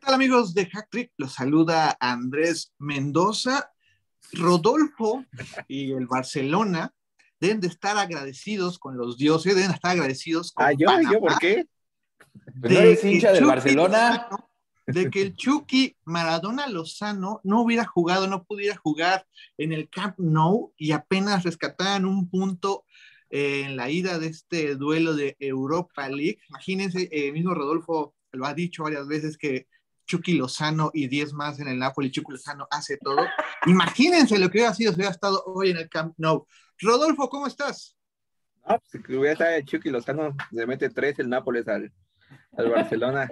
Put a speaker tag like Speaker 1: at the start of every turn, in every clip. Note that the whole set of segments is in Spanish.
Speaker 1: tal amigos de Hacktrick? Los saluda Andrés Mendoza. Rodolfo y el Barcelona deben de estar agradecidos con los dioses, deben estar agradecidos con
Speaker 2: Ah, yo,
Speaker 1: Panamá
Speaker 2: yo, ¿por qué?
Speaker 3: Pues no eres
Speaker 1: que
Speaker 3: hincha del Barcelona.
Speaker 1: Lozano- de que el Chucky Maradona Lozano no hubiera jugado, no pudiera jugar en el Camp Nou y apenas rescataran un punto eh, en la ida de este duelo de Europa League. Imagínense, eh, mismo Rodolfo lo ha dicho varias veces que Chucky Lozano y 10 más en el Napoli, Chucky Lozano hace todo. Imagínense lo que hubiera sido si hubiera estado hoy en el Camp Nou. Rodolfo, ¿cómo estás?
Speaker 2: No, pues hubiera estado Chucky Lozano, se mete tres el Nápoles al, al Barcelona.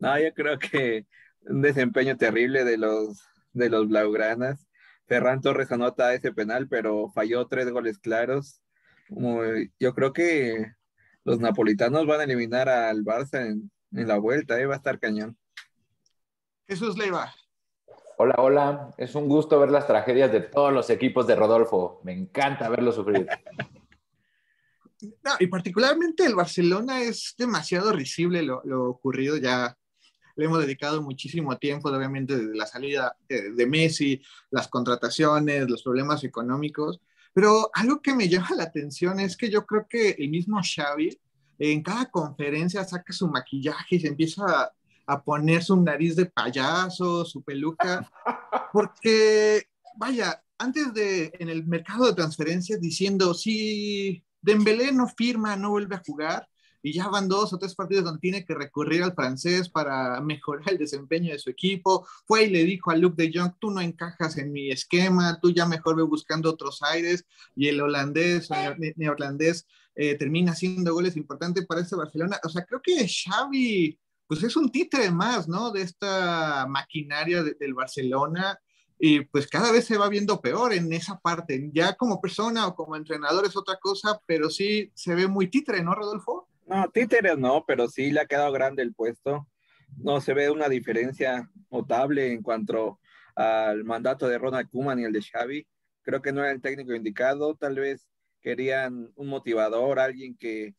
Speaker 2: No, yo creo que un desempeño terrible de los, de los Blaugranas. Ferran Torres anota ese penal, pero falló tres goles claros. Yo creo que los napolitanos van a eliminar al Barça en, en la vuelta, ¿eh? va a estar cañón.
Speaker 1: Jesús Leiva.
Speaker 3: Hola, hola. Es un gusto ver las tragedias de todos los equipos de Rodolfo. Me encanta verlo sufrir.
Speaker 1: No, y particularmente el Barcelona es demasiado risible lo, lo ocurrido. Ya le hemos dedicado muchísimo tiempo, obviamente, desde la salida de, de Messi, las contrataciones, los problemas económicos. Pero algo que me llama la atención es que yo creo que el mismo Xavi en cada conferencia saca su maquillaje y se empieza a, a poner su nariz de payaso, su peluca, porque, vaya, antes de, en el mercado de transferencias, diciendo, si Dembélé no firma, no vuelve a jugar, y ya van dos o tres partidos donde tiene que recurrir al francés para mejorar el desempeño de su equipo. Fue y le dijo a Luke de Jong, tú no encajas en mi esquema, tú ya mejor ve buscando otros aires. Y el holandés, ne- neerlandés, eh, termina haciendo goles importantes para este Barcelona. O sea, creo que Xavi, pues es un títere más, ¿no? De esta maquinaria de- del Barcelona. Y pues cada vez se va viendo peor en esa parte. Ya como persona o como entrenador es otra cosa, pero sí se ve muy títere, ¿no, Rodolfo?
Speaker 2: No, títeres no, pero sí le ha quedado grande el puesto. No se ve una diferencia notable en cuanto al mandato de Ronald Koeman y el de Xavi. Creo que no era el técnico indicado, tal vez querían un motivador, alguien que,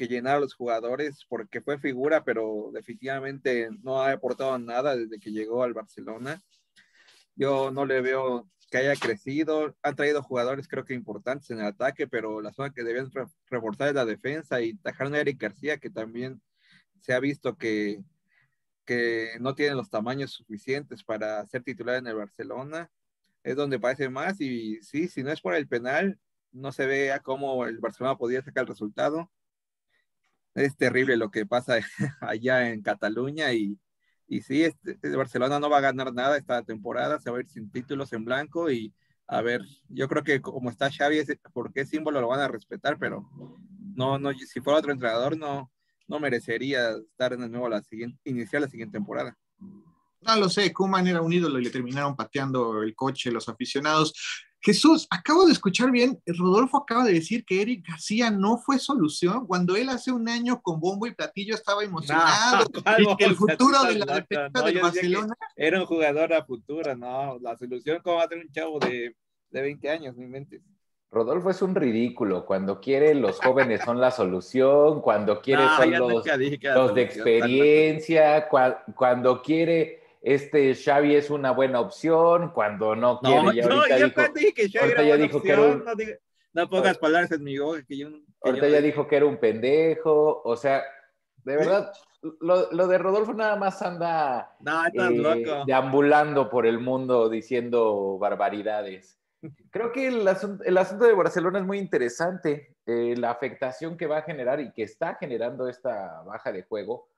Speaker 2: que llenara a los jugadores, porque fue figura, pero definitivamente no ha aportado nada desde que llegó al Barcelona. Yo no le veo que haya crecido. Han traído jugadores, creo que importantes en el ataque, pero la zona que debían re- reforzar es la defensa y tajaron a Eric García, que también se ha visto que, que no tiene los tamaños suficientes para ser titular en el Barcelona. Es donde parece más y sí, si no es por el penal, no se ve a cómo el Barcelona podía sacar el resultado. Es terrible lo que pasa allá en Cataluña y, y sí, este, el Barcelona no va a ganar nada esta temporada, se va a ir sin títulos en blanco y a ver, yo creo que como está Xavi, ese- por qué símbolo lo van a respetar, pero no, no, si fuera otro entrenador no, no merecería estar el nuevo la siguiente, iniciar la siguiente temporada.
Speaker 1: No lo sé, Kuman era un ídolo y le terminaron pateando el coche los aficionados. Jesús, acabo de escuchar bien, Rodolfo acaba de decir que Eric García no fue solución cuando él hace un año con bombo y platillo estaba emocionado
Speaker 2: ¿cuál
Speaker 1: y que el futuro de la
Speaker 2: No,
Speaker 1: defensa
Speaker 2: no,
Speaker 1: del Barcelona
Speaker 2: Era un jugador a futuro, no, la solución, ¿cómo va a ser un chavo de, de 20 años, mi mente?
Speaker 3: Rodolfo es un ridículo. Cuando quiere, los jóvenes son la solución. Cuando quiere,
Speaker 2: No,
Speaker 3: son los, los de experiencia. Cua- cuando quiere, este Xavi es una buena opción. Cuando no quiere,
Speaker 2: No,
Speaker 3: ya
Speaker 2: no,
Speaker 3: ahorita
Speaker 2: yo
Speaker 3: dijo,
Speaker 2: dije que Xavi era
Speaker 3: ya dijo que era
Speaker 2: opción,
Speaker 3: un-
Speaker 2: no, diga- no pongas palabras en mi boca que yo, que
Speaker 3: ahorita
Speaker 2: yo-
Speaker 3: ya dijo que era un pendejo. O sea, de verdad, lo, lo de Rodolfo nada más anda
Speaker 2: No, estás
Speaker 3: eh,
Speaker 2: loco.
Speaker 3: deambulando por el mundo diciendo barbaridades. Creo que el asunto, el asunto de Barcelona es muy interesante. Eh, la afectación que va a generar y que está generando esta baja de juego,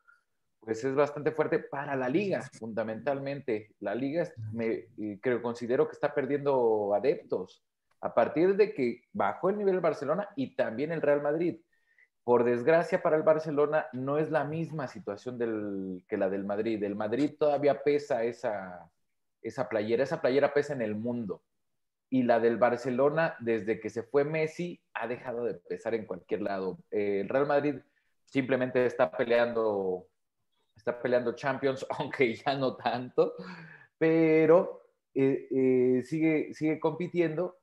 Speaker 3: pues es bastante fuerte para la liga, fundamentalmente. La liga, es- me, creo, considero que está perdiendo adeptos a partir de que bajó el nivel Barcelona y también el Real Madrid. Por desgracia para el Barcelona, no es la misma situación del, que la del Madrid. El Madrid todavía pesa esa, esa playera, esa playera pesa en el mundo. Y la del Barcelona, desde que se fue Messi, ha dejado de pesar en cualquier lado. El Real Madrid simplemente está peleando, está peleando Champions, aunque ya no tanto, pero eh, eh, sigue, sigue compitiendo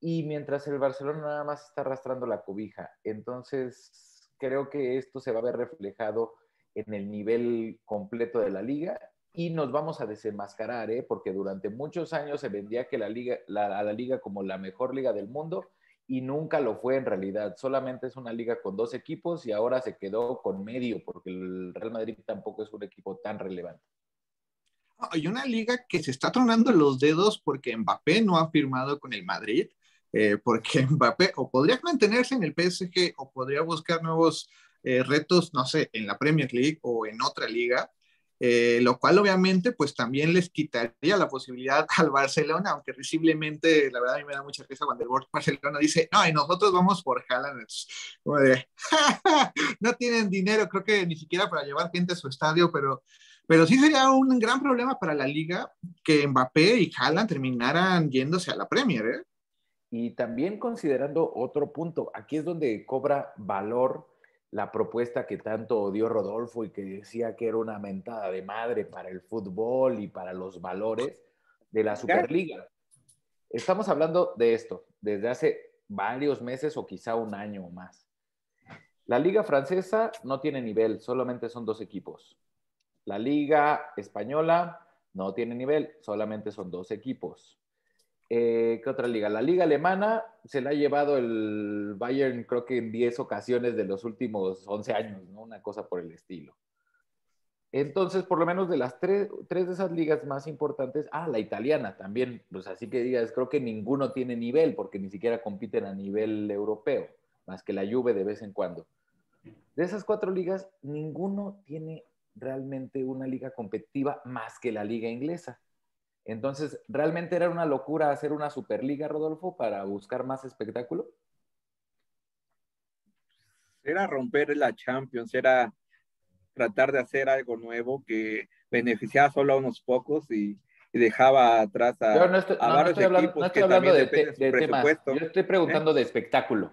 Speaker 3: y mientras el Barcelona nada más está arrastrando la cobija. Entonces, creo que esto se va a ver reflejado en el nivel completo de la liga y nos vamos a desenmascarar, ¿eh? porque durante muchos años se vendía que la liga, a la liga como la mejor liga del mundo y nunca lo fue en realidad. Solamente es una liga con dos equipos y ahora se quedó con medio porque el Real Madrid tampoco es un equipo tan relevante.
Speaker 1: Hay una liga que se está tronando los dedos porque Mbappé no ha firmado con el Madrid, eh, porque Mbappé o podría mantenerse en el PSG o podría buscar nuevos eh, retos, no sé, en la Premier League o en otra liga. Eh, lo cual obviamente pues también les quitaría la posibilidad al Barcelona, aunque visiblemente, la verdad a mí me da mucha risa cuando el Barcelona dice, no, y nosotros vamos por Haaland, no tienen dinero, creo que ni siquiera para llevar gente a su estadio, pero, pero sí sería un gran problema para la liga que Mbappé y Haaland terminaran yéndose a la Premier, ¿eh?
Speaker 3: Y también considerando otro punto, aquí es donde cobra valor la propuesta que tanto odió Rodolfo y que decía que era una mentada de madre para el fútbol y para los valores de la Superliga. Estamos hablando de esto desde hace varios meses o quizá un año o más. La liga francesa no tiene nivel, solamente son dos equipos. La liga española no tiene nivel, solamente son dos equipos. Eh, ¿Qué otra liga? La liga alemana se la ha llevado el Bayern creo que en 10 ocasiones de los últimos 11 años, ¿no? Una cosa por el estilo. Entonces, por lo menos de las tres, tres, de esas ligas más importantes, ah, la italiana también, pues así que digas, creo que ninguno tiene nivel porque ni siquiera compiten a nivel europeo, más que la Juve de vez en cuando. De esas cuatro ligas, ninguno tiene realmente una liga competitiva más que la liga inglesa. Entonces, ¿realmente era una locura hacer una Superliga, Rodolfo, para buscar más espectáculo?
Speaker 2: Era romper la Champions, era tratar de hacer algo nuevo que beneficiaba solo a unos pocos y, dejaba atrás a,
Speaker 3: Yo no estoy, varios hablando, equipos estoy hablando de, temas. Yo estoy preguntando ¿Eh? de espectáculo.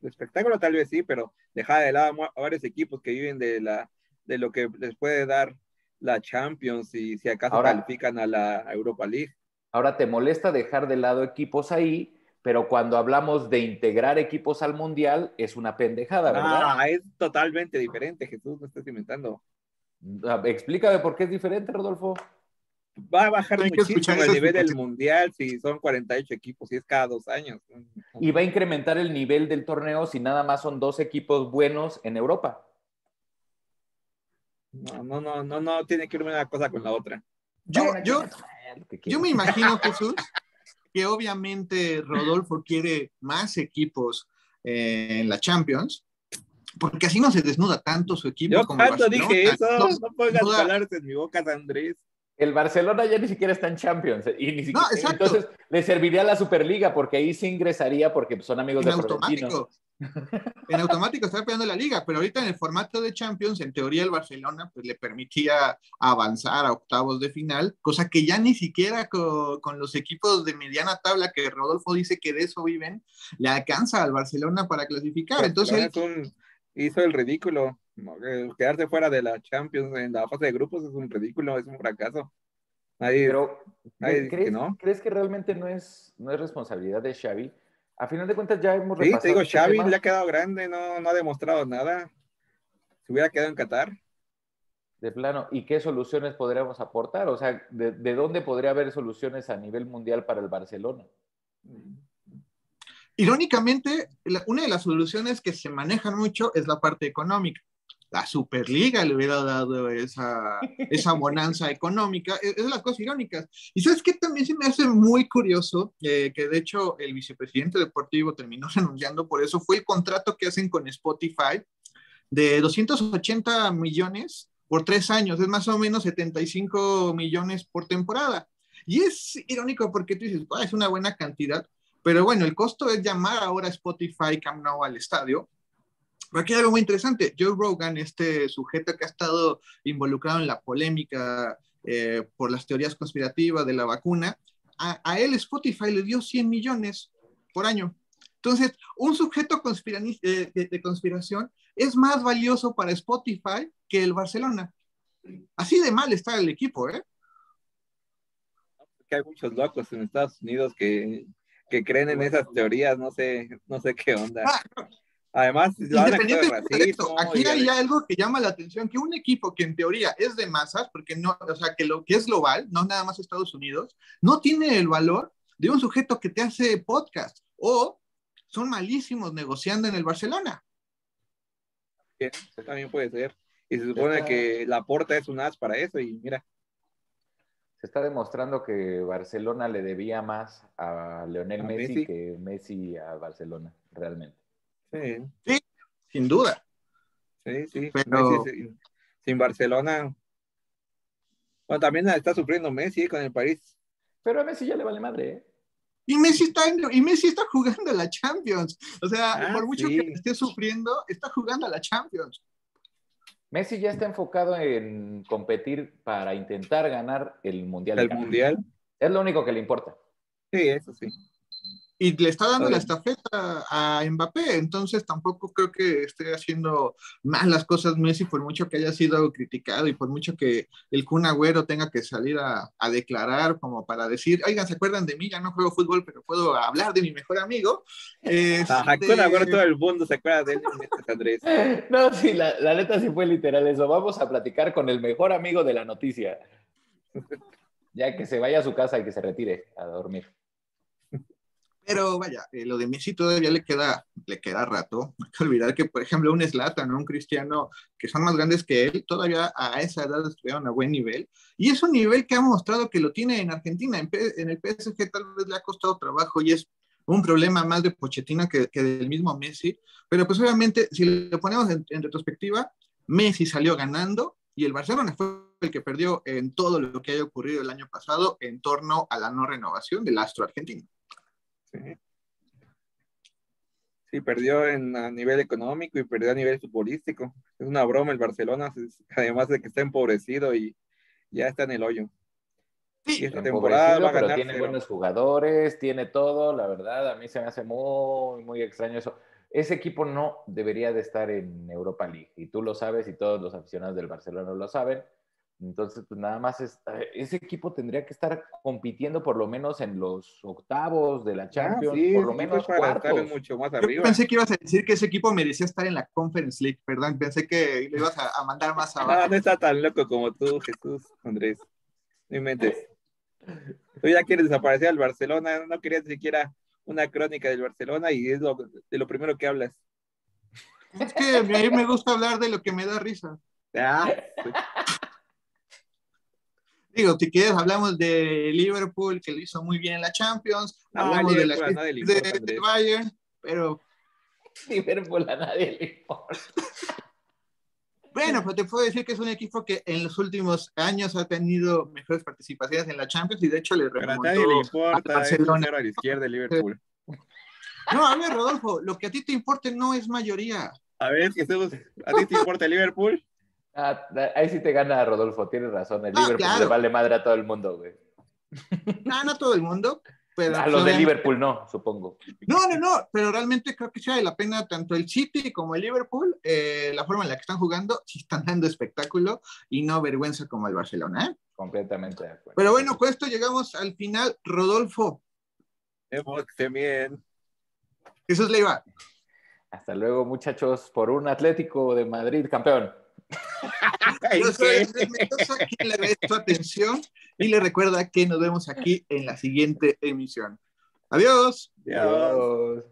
Speaker 2: De espectáculo tal vez sí, pero dejaba de lado a varios equipos que viven de, la, de lo que les puede dar la Champions y si acaso califican a la Europa League.
Speaker 3: Ahora te molesta dejar de lado equipos ahí, pero cuando hablamos de integrar equipos al Mundial es una pendejada, ¿verdad?
Speaker 2: Ah, es totalmente diferente, Jesús, no estás inventando.
Speaker 3: Ah, explícame por qué es diferente, Rodolfo.
Speaker 2: Va a bajar muchísimo el nivel del Mundial si son 48 equipos y es cada dos años.
Speaker 3: Y va a incrementar el nivel del torneo si nada más son dos equipos buenos en Europa.
Speaker 2: No, no, no, no, no tiene que ir una cosa con la otra.
Speaker 1: Yo, yo, yo me imagino, Jesús, que obviamente Rodolfo quiere más equipos en la Champions, porque así no se desnuda tanto su equipo.
Speaker 2: Yo como cuando dije eso, no, no pongas palabras en mi boca, Andrés.
Speaker 3: El Barcelona ya ni siquiera está en Champions y ni siquiera, entonces le serviría a la Superliga porque ahí se ingresaría porque son amigos de
Speaker 1: automático. En automático está peleando la liga, pero ahorita en el formato de Champions, en teoría el Barcelona pues, le permitía avanzar a octavos de final, cosa que ya ni siquiera con, los equipos de mediana tabla que Rodolfo dice que de eso viven, le alcanza al Barcelona para clasificar. Pues, Entonces,
Speaker 2: hizo el ridículo. Quedarse fuera de la Champions en la fase de grupos es un ridículo, es un fracaso.
Speaker 3: Pero, ¿crees, no. ¿crees que realmente no es, no es responsabilidad de Xavi? A final de cuentas ya hemos
Speaker 2: repasado. Sí, te digo, este Xavi le ha quedado grande, no, no ha demostrado nada. Se hubiera quedado en Qatar.
Speaker 3: De plano, ¿y qué soluciones podríamos aportar? O sea, ¿de, de dónde podría haber soluciones a nivel mundial para el Barcelona?
Speaker 1: Irónicamente, una de las soluciones que se manejan mucho es la parte económica la Superliga le hubiera dado esa, esa bonanza económica. Es, de las cosas irónicas. Y sabes que también se me hace muy curioso, eh, que de hecho el vicepresidente deportivo terminó renunciando por eso, fue el contrato que hacen con Spotify de 280 millones por tres años, es más o menos 75 millones por temporada. Y es irónico porque tú dices, es una buena cantidad, pero bueno, el costo es llamar ahora Spotify Camp Nou al estadio aquí hay algo muy interesante. Joe Rogan, este sujeto que ha estado involucrado en la polémica eh, por las teorías conspirativas de la vacuna, a, él Spotify le dio 100 millones por año. Entonces, un sujeto eh, de, de, conspiración es más valioso para Spotify que el Barcelona. Así de mal está el equipo, ¿eh?
Speaker 2: Que hay muchos locos en Estados Unidos que, que creen en esas teorías, no sé, no sé qué onda. Ah, Además,
Speaker 1: independientemente de esto, aquí hay algo que llama la atención, que un equipo que en teoría es de masas, porque no, o sea, que lo que es global, no nada más Estados Unidos, no tiene el valor de un sujeto que te hace podcast o son malísimos negociando en el Barcelona.
Speaker 2: Eso también puede ser. Y se supone que la porta es un as para eso y mira.
Speaker 3: Se está demostrando que Barcelona le debía más a Leonel Messi, que Messi a Barcelona, realmente.
Speaker 1: Sí, sin duda.
Speaker 2: Sí, sí. Pero... sin, Barcelona. Bueno, también está sufriendo Messi con el París.
Speaker 3: Pero a Messi ya le vale madre, ¿eh?
Speaker 1: Y Messi está, y Messi está jugando a la Champions. O sea, ah, por mucho que esté sufriendo, está jugando a la Champions.
Speaker 3: Messi ya está enfocado en competir para intentar ganar el Mundial.
Speaker 2: ¿El Mundial?
Speaker 3: Es lo único que le importa.
Speaker 2: Sí, eso sí
Speaker 1: y le está dando la estafeta a Mbappé, entonces tampoco creo que esté haciendo mal las cosas Messi por mucho que haya sido criticado y por mucho que el Kun Agüero tenga que salir a, declarar como para decir, oigan, ¿se acuerdan de mí? Ya no juego fútbol, pero puedo hablar de mi mejor amigo.
Speaker 2: Este... Kun Agüero todo el mundo se acuerda de él, Andrés.
Speaker 3: No, sí, la, la neta sí fue literal eso. Vamos a platicar con el mejor amigo de la noticia. Ya que se vaya a su casa y que se retire a dormir.
Speaker 1: Pero vaya, eh, lo de Messi todavía le queda, le queda rato. No hay que olvidar que, por ejemplo, un Slatan, un Cristiano, que son más grandes que él, todavía a esa edad estuvieron a buen nivel. Y es un nivel que ha mostrado que lo tiene en Argentina. En, el PSG tal vez le ha costado trabajo y es un problema más de Pochettino que, del mismo Messi. Pero pues obviamente, si lo ponemos en, en retrospectiva, Messi salió ganando y el Barcelona fue el que perdió en todo lo que haya ocurrido el año pasado en torno a la no renovación del astro argentino.
Speaker 2: Sí. perdió en, a nivel económico y perdió a nivel futbolístico. Es una broma el Barcelona, además de que está empobrecido y ya está en el hoyo.
Speaker 3: Sí, esta temporada va a ganar. tiene buenos jugadores, tiene todo, la verdad, a mí se me hace muy, muy extraño eso. Ese equipo no debería de estar en Europa League y tú lo sabes y todos los aficionados del Barcelona lo saben. Entonces, pues nada más eh, ese equipo tendría que estar compitiendo por lo menos en los octavos de la ah, Champions, por lo menos cuartos.
Speaker 2: Mucho más arriba.
Speaker 1: pensé que ibas a decir que ese equipo merecía estar en la Conference League, perdón, pensé que le ibas a, mandar más abajo.
Speaker 2: No, no está tan loco como tú, Jesús, Andrés. No mentes. Tú ya quieres desaparecer al Barcelona, no querías ni siquiera una crónica del Barcelona y es lo, de lo primero que hablas.
Speaker 1: Es que a mí me gusta hablar de lo que me da risa. Ah, Digo, si quieres, hablamos de Liverpool, que lo hizo muy bien en la Champions, hablamos de, la, de, Bayern, pero...
Speaker 3: Liverpool a nadie le importa.
Speaker 1: Bueno, pues te puedo decir que es un equipo que en los últimos años ha tenido mejores participaciones en la Champions y de hecho le remontó a, nadie le importa, a Barcelona.
Speaker 2: a la izquierda de Liverpool.
Speaker 1: No, a ver, Rodolfo, lo que a ti te importe no es mayoría.
Speaker 2: A ver, ¿a ti te importa Liverpool?
Speaker 3: Ah, ahí sí te gana Rodolfo, tienes razón. El Liverpool le vale madre a todo el mundo, güey.
Speaker 1: No, no a todo el mundo. Pero
Speaker 3: a los de Liverpool no, supongo.
Speaker 1: No, no, no, pero realmente creo que sí vale la pena tanto el City como el Liverpool, eh, la forma en la que están jugando, sí están dando espectáculo y no vergüenza como el Barcelona, ¿eh?
Speaker 3: Completamente de acuerdo.
Speaker 1: Pero bueno, con esto llegamos al final. Rodolfo.
Speaker 2: Bien.
Speaker 1: Jesús Leiva.
Speaker 3: Hasta luego, muchachos, por un Atlético de Madrid campeón.
Speaker 1: Yo soy Mendoza, quien le agradezco su atención y le recuerda que nos vemos aquí en la siguiente emisión. Adiós.
Speaker 2: Adiós.